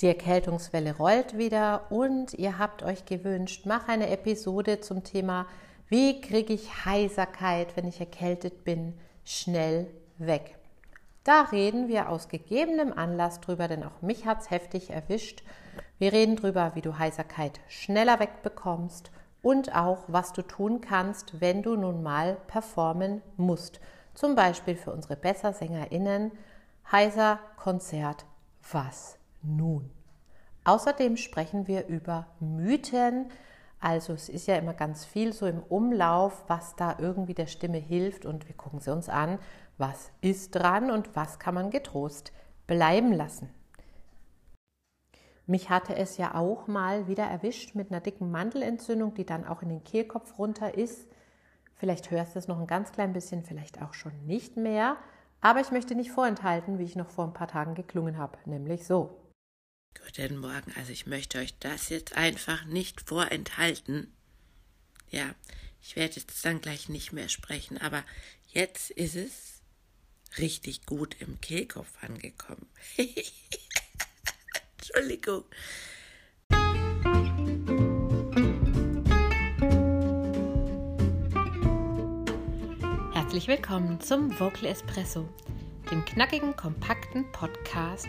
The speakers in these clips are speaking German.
Die Erkältungswelle rollt wieder und ihr habt euch gewünscht, mach eine Episode zum Thema, wie kriege ich Heiserkeit, wenn ich erkältet bin, schnell weg. Da reden wir aus gegebenem Anlass drüber, denn auch mich hat es heftig erwischt. Wir reden drüber, wie du Heiserkeit schneller wegbekommst und auch, was du tun kannst, wenn du nun mal performen musst. Zum Beispiel für unsere BessersängerInnen, Heiser Konzert, was nun? Außerdem sprechen wir über Mythen. Also es ist ja immer ganz viel so im Umlauf, was da irgendwie der Stimme hilft und wir gucken sie uns an, was ist dran und was kann man getrost bleiben lassen. Mich hatte es ja auch mal wieder erwischt mit einer dicken Mandelentzündung, die dann auch in den Kehlkopf runter ist. Vielleicht hörst du es noch ein ganz klein bisschen, vielleicht auch schon nicht mehr. Aber ich möchte nicht vorenthalten, wie ich noch vor ein paar Tagen geklungen habe, nämlich so. Guten Morgen, also ich möchte euch das jetzt einfach nicht vorenthalten. Ja, ich werde jetzt dann gleich nicht mehr sprechen, aber jetzt ist es richtig gut im Kehlkopf angekommen. Entschuldigung. Herzlich willkommen zum Vocal Espresso, dem knackigen, kompakten Podcast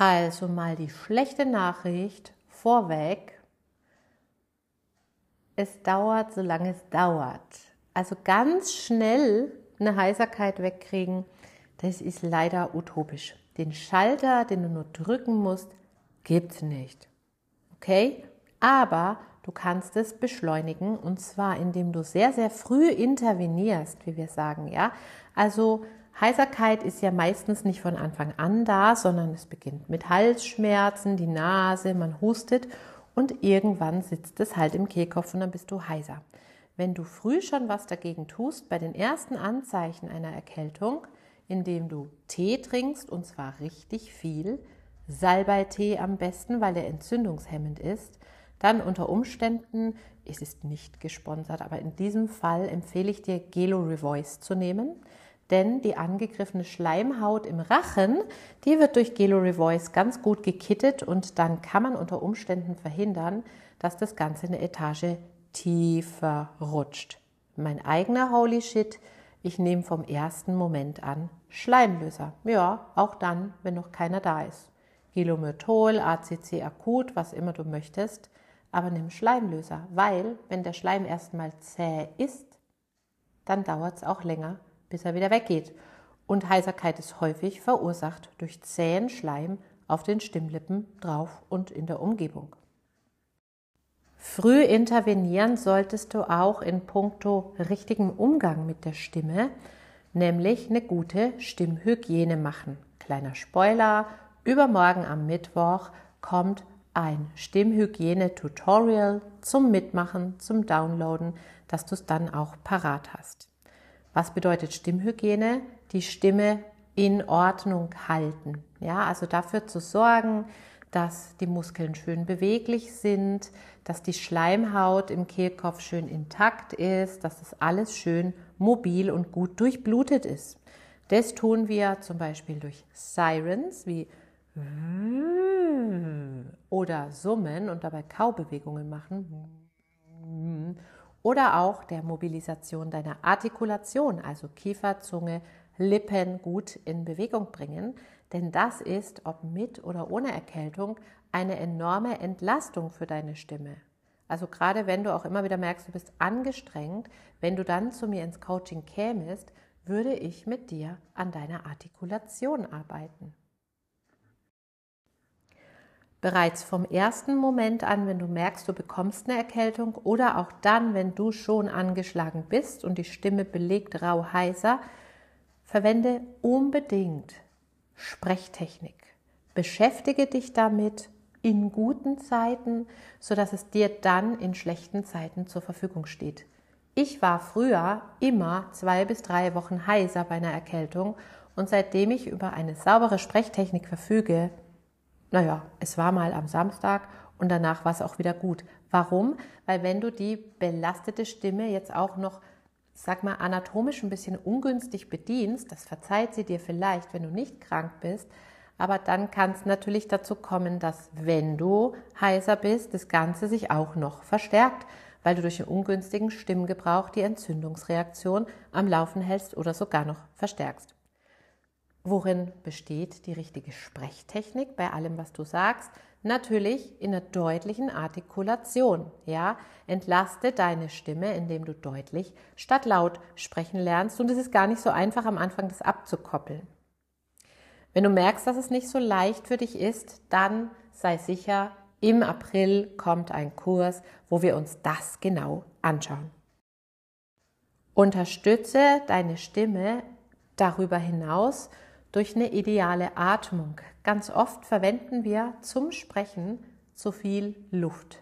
Also mal die schlechte Nachricht vorweg. Es dauert, solange es dauert. Also ganz schnell eine Heiserkeit wegkriegen, das ist leider utopisch. Den Schalter, den du nur drücken musst, gibt's nicht. Okay? Aber du kannst es beschleunigen und zwar indem du sehr, sehr früh intervenierst, wie wir sagen, ja? Also Heiserkeit ist ja meistens nicht von Anfang an da, sondern es beginnt mit Halsschmerzen, die Nase, man hustet und irgendwann sitzt es halt im Kehlkopf und dann bist du heiser. Wenn du früh schon was dagegen tust, bei den ersten Anzeichen einer Erkältung, indem du Tee trinkst und zwar richtig viel, Salbeitee am besten, weil er entzündungshemmend ist, dann unter Umständen, es ist nicht gesponsert, aber in diesem Fall empfehle ich dir Gelo Revoice zu nehmen denn die angegriffene Schleimhaut im Rachen, die wird durch Gelo Revoice ganz gut gekittet und dann kann man unter Umständen verhindern, dass das Ganze eine Etage tiefer rutscht. Mein eigener Holy Shit, ich nehme vom ersten Moment an Schleimlöser. Ja, auch dann, wenn noch keiner da ist. Gelomyrtol, ACC akut, was immer du möchtest, aber nimm Schleimlöser, weil wenn der Schleim erstmal zäh ist, dann dauert es auch länger, bis er wieder weggeht. Und Heiserkeit ist häufig verursacht durch zähen Schleim auf den Stimmlippen drauf und in der Umgebung. Früh intervenieren solltest du auch in puncto richtigem Umgang mit der Stimme, nämlich eine gute Stimmhygiene machen. Kleiner Spoiler, übermorgen am Mittwoch kommt ein Stimmhygiene-Tutorial zum Mitmachen, zum Downloaden, dass du es dann auch parat hast. Was bedeutet Stimmhygiene? Die Stimme in Ordnung halten. Ja, also dafür zu sorgen, dass die Muskeln schön beweglich sind, dass die Schleimhaut im Kehlkopf schön intakt ist, dass das alles schön mobil und gut durchblutet ist. Das tun wir zum Beispiel durch Sirens wie oder Summen und dabei Kaubewegungen machen oder auch der Mobilisation deiner Artikulation, also Kiefer, Zunge, Lippen gut in Bewegung bringen, denn das ist, ob mit oder ohne Erkältung, eine enorme Entlastung für deine Stimme. Also gerade wenn du auch immer wieder merkst, du bist angestrengt, wenn du dann zu mir ins Coaching kämest, würde ich mit dir an deiner Artikulation arbeiten. Bereits vom ersten Moment an, wenn du merkst, du bekommst eine Erkältung oder auch dann, wenn du schon angeschlagen bist und die Stimme belegt rau heiser, verwende unbedingt Sprechtechnik. Beschäftige dich damit, in guten Zeiten, sodass es dir dann in schlechten Zeiten zur Verfügung steht. Ich war früher immer zwei bis drei Wochen heiser bei einer Erkältung und seitdem ich über eine saubere Sprechtechnik verfüge, naja, es war mal am Samstag und danach war es auch wieder gut. Warum? Weil wenn du die belastete Stimme jetzt auch noch, sag mal, anatomisch ein bisschen ungünstig bedienst, das verzeiht sie dir vielleicht, wenn du nicht krank bist, aber dann kann es natürlich dazu kommen, dass wenn du heiser bist, das Ganze sich auch noch verstärkt, weil du durch den ungünstigen Stimmgebrauch die Entzündungsreaktion am Laufen hältst oder sogar noch verstärkst. Worin besteht die richtige Sprechtechnik bei allem, was du sagst? Natürlich in einer deutlichen Artikulation. Ja, entlaste deine Stimme, indem du deutlich statt laut sprechen lernst. Und es ist gar nicht so einfach, am Anfang das abzukoppeln. Wenn du merkst, dass es nicht so leicht für dich ist, dann sei sicher, im April kommt ein Kurs, wo wir uns das genau anschauen. Unterstütze deine Stimme darüber hinaus durch eine ideale Atmung. Ganz oft verwenden wir zum Sprechen zu viel Luft.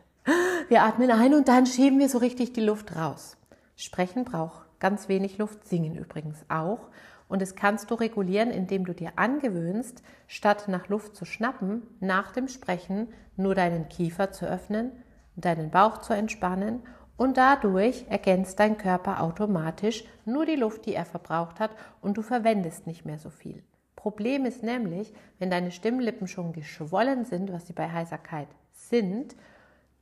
Wir atmen ein und dann schieben wir so richtig die Luft raus. Sprechen braucht ganz wenig Luft, singen übrigens auch. Und das kannst du regulieren, indem du dir angewöhnst, statt nach Luft zu schnappen, nach dem Sprechen nur deinen Kiefer zu öffnen, deinen Bauch zu entspannen und dadurch ergänzt dein Körper automatisch nur die Luft, die er verbraucht hat und du verwendest nicht mehr so viel. Problem ist nämlich, wenn deine Stimmlippen schon geschwollen sind, was sie bei Heiserkeit sind,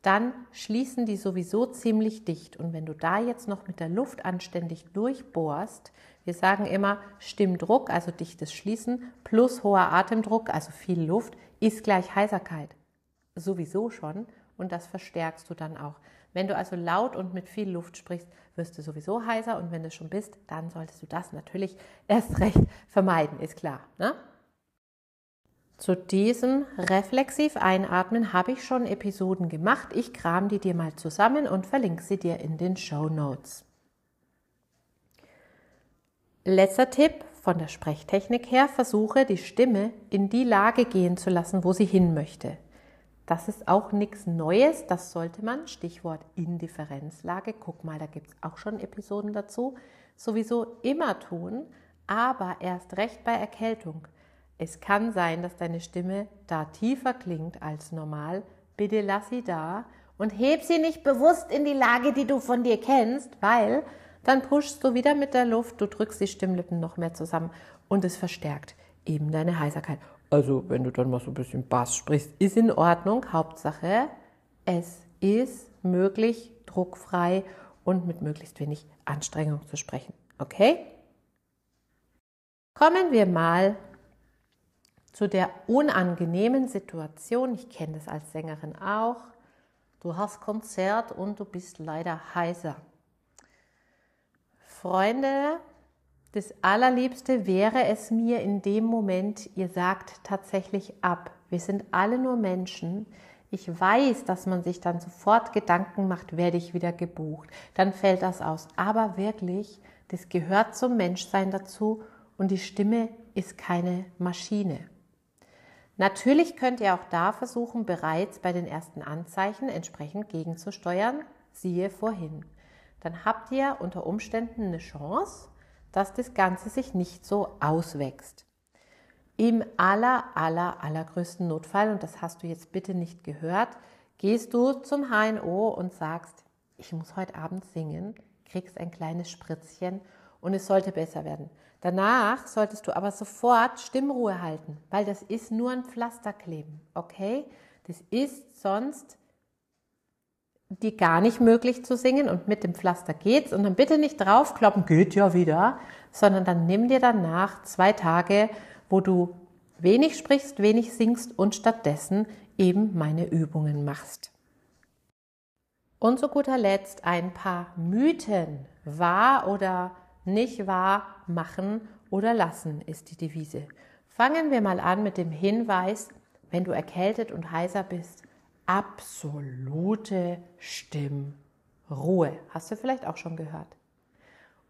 dann schließen die sowieso ziemlich dicht. Und wenn du da jetzt noch mit der Luft anständig durchbohrst, wir sagen immer Stimmdruck, also dichtes Schließen, plus hoher Atemdruck, also viel Luft, ist gleich Heiserkeit. Sowieso schon. Und das verstärkst du dann auch. Wenn du also laut und mit viel Luft sprichst, wirst du sowieso heiser. Und wenn du schon bist, dann solltest du das natürlich erst recht vermeiden, ist klar. Ne? Zu diesem reflexiv Einatmen habe ich schon Episoden gemacht. Ich kram die dir mal zusammen und verlinke sie dir in den Show Notes. Letzter Tipp von der Sprechtechnik her, versuche die Stimme in die Lage gehen zu lassen, wo sie hin möchte. Das ist auch nichts Neues, das sollte man, Stichwort Indifferenzlage, guck mal, da gibt es auch schon Episoden dazu, sowieso immer tun, aber erst recht bei Erkältung. Es kann sein, dass deine Stimme da tiefer klingt als normal. Bitte lass sie da und heb sie nicht bewusst in die Lage, die du von dir kennst, weil dann pushst du wieder mit der Luft, du drückst die Stimmlippen noch mehr zusammen und es verstärkt eben deine Heiserkeit. Also, wenn du dann mal so ein bisschen Bass sprichst, ist in Ordnung. Hauptsache, es ist möglich, druckfrei und mit möglichst wenig Anstrengung zu sprechen. Okay? Kommen wir mal zu der unangenehmen Situation, ich kenne das als Sängerin auch, du hast Konzert und du bist leider heiser. Freunde, das Allerliebste wäre es mir in dem Moment, ihr sagt tatsächlich ab. Wir sind alle nur Menschen. Ich weiß, dass man sich dann sofort Gedanken macht, werde ich wieder gebucht. Dann fällt das aus. Aber wirklich, das gehört zum Menschsein dazu und die Stimme ist keine Maschine. Natürlich könnt ihr auch da versuchen, bereits bei den ersten Anzeichen entsprechend gegenzusteuern, siehe vorhin. Dann habt ihr unter Umständen eine Chance, dass das Ganze sich nicht so auswächst. Im aller, aller, allergrößten Notfall, und das hast du jetzt bitte nicht gehört, gehst du zum HNO und sagst, ich muss heute Abend singen, kriegst ein kleines Spritzchen und es sollte besser werden. Danach solltest du aber sofort Stimmruhe halten, weil das ist nur ein Pflasterkleben, okay? Das ist sonst die gar nicht möglich zu singen und mit dem Pflaster geht's und dann bitte nicht draufkloppen, geht ja wieder, sondern dann nimm dir danach zwei Tage, wo du wenig sprichst, wenig singst und stattdessen eben meine Übungen machst. Und zu guter Letzt ein paar Mythen, wahr oder nicht wahr machen oder lassen, ist die Devise. Fangen wir mal an mit dem Hinweis, wenn du erkältet und heiser bist, absolute Stimmruhe. Hast du vielleicht auch schon gehört.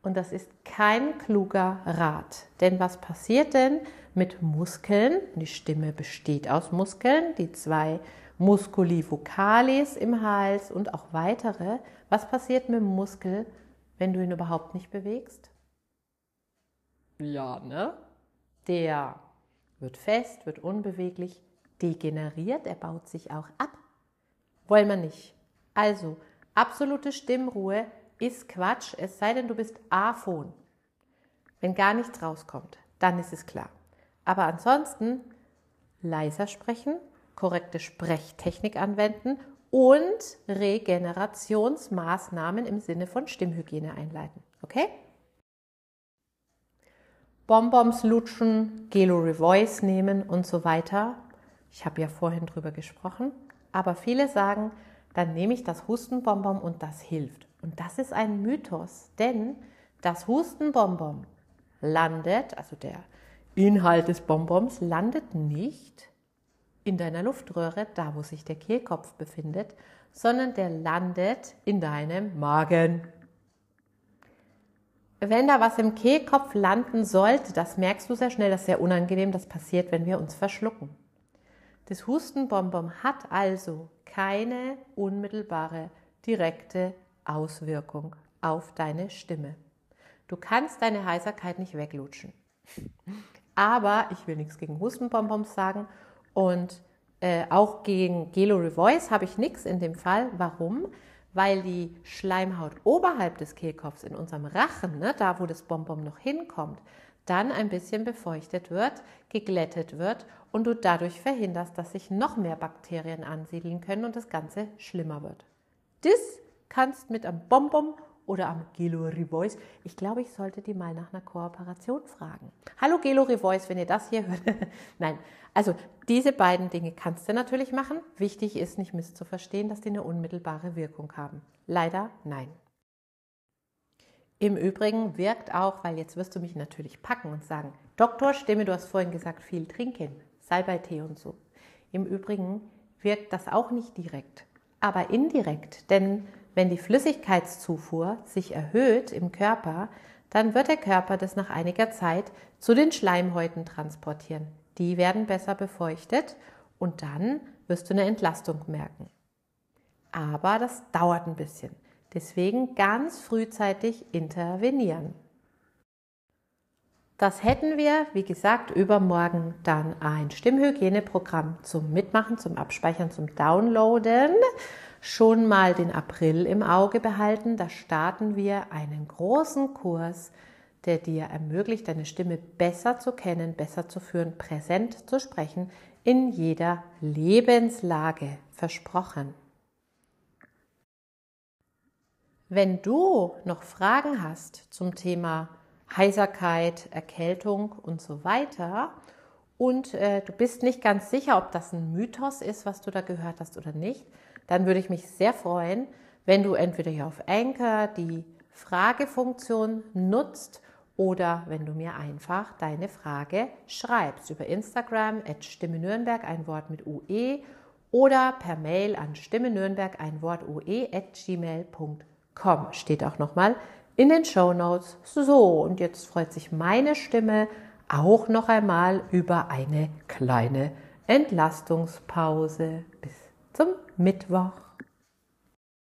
Und das ist kein kluger Rat. Denn was passiert denn mit Muskeln? Die Stimme besteht aus Muskeln, die zwei Musculi vocalis im Hals und auch weitere. Was passiert mit dem Muskel, wenn du ihn überhaupt nicht bewegst? Ja, ne? Der wird fest, wird unbeweglich, degeneriert, er baut sich auch ab. Wollen wir nicht. Also, absolute Stimmruhe ist Quatsch, es sei denn, du bist Aphon. Wenn gar nichts rauskommt, dann ist es klar. Aber ansonsten leiser sprechen, korrekte Sprechtechnik anwenden und Regenerationsmaßnahmen im Sinne von Stimmhygiene einleiten. Okay? Bonbons lutschen, Gelo Revoice nehmen und so weiter. Ich habe ja vorhin drüber gesprochen. Aber viele sagen, dann nehme ich das Hustenbonbon und das hilft. Und das ist ein Mythos, denn das Hustenbonbon landet, also der Inhalt des Bonbons landet nicht in deiner Luftröhre, da wo sich der Kehlkopf befindet, sondern der landet in deinem Magen. Wenn da was im Kehlkopf landen sollte, das merkst du sehr schnell, das ist sehr unangenehm, das passiert, wenn wir uns verschlucken. Das Hustenbonbon hat also keine unmittelbare, direkte Auswirkung auf deine Stimme. Du kannst deine Heiserkeit nicht weglutschen. Aber ich will nichts gegen Hustenbonbons sagen und äh, auch gegen Gelo Revoice habe ich nichts in dem Fall. Warum? Weil die Schleimhaut oberhalb des Kehlkopfs in unserem Rachen, ne, da wo das Bonbon noch hinkommt, dann ein bisschen befeuchtet wird, geglättet wird und du dadurch verhinderst, dass sich noch mehr Bakterien ansiedeln können und das Ganze schlimmer wird. Das kannst mit einem Bonbon oder am Gelo Revoice. Ich glaube, ich sollte die mal nach einer Kooperation fragen. Hallo Gelo Revoice, wenn ihr das hier hört. Nein, also diese beiden Dinge kannst du natürlich machen. Wichtig ist nicht misszuverstehen, dass die eine unmittelbare Wirkung haben. Leider nein. Im Übrigen wirkt auch, weil jetzt wirst du mich natürlich packen und sagen, Doktor, Stimme, du hast vorhin gesagt, viel trinken, Salbei-Tee und so. Im Übrigen wirkt das auch nicht direkt, aber indirekt, denn wenn die Flüssigkeitszufuhr sich erhöht im Körper, dann wird der Körper das nach einiger Zeit zu den Schleimhäuten transportieren. Die werden besser befeuchtet und dann wirst du eine Entlastung merken. Aber das dauert ein bisschen. Deswegen ganz frühzeitig intervenieren. Das hätten wir, wie gesagt, übermorgen dann ein Stimmhygieneprogramm zum Mitmachen, zum Abspeichern, zum Downloaden. Schon mal den April im Auge behalten. Da starten wir einen großen Kurs der dir ermöglicht, deine Stimme besser zu kennen, besser zu führen, präsent zu sprechen, in jeder Lebenslage. Versprochen. Wenn du noch Fragen hast zum Thema Heiserkeit, Erkältung und so weiter und äh, du bist nicht ganz sicher, ob das ein Mythos ist, was du da gehört hast oder nicht, dann würde ich mich sehr freuen, wenn du entweder hier auf Anchor die Fragefunktion nutzt oder wenn du mir einfach deine Frage schreibst über Instagram at Stimme Nürnberg ein Wort mit UE oder per Mail an Stimme Nürnberg ein Wort UE at gmail.com. Steht auch nochmal in den Show Notes. So, und jetzt freut sich meine Stimme auch noch einmal über eine kleine Entlastungspause. Bis zum Mittwoch.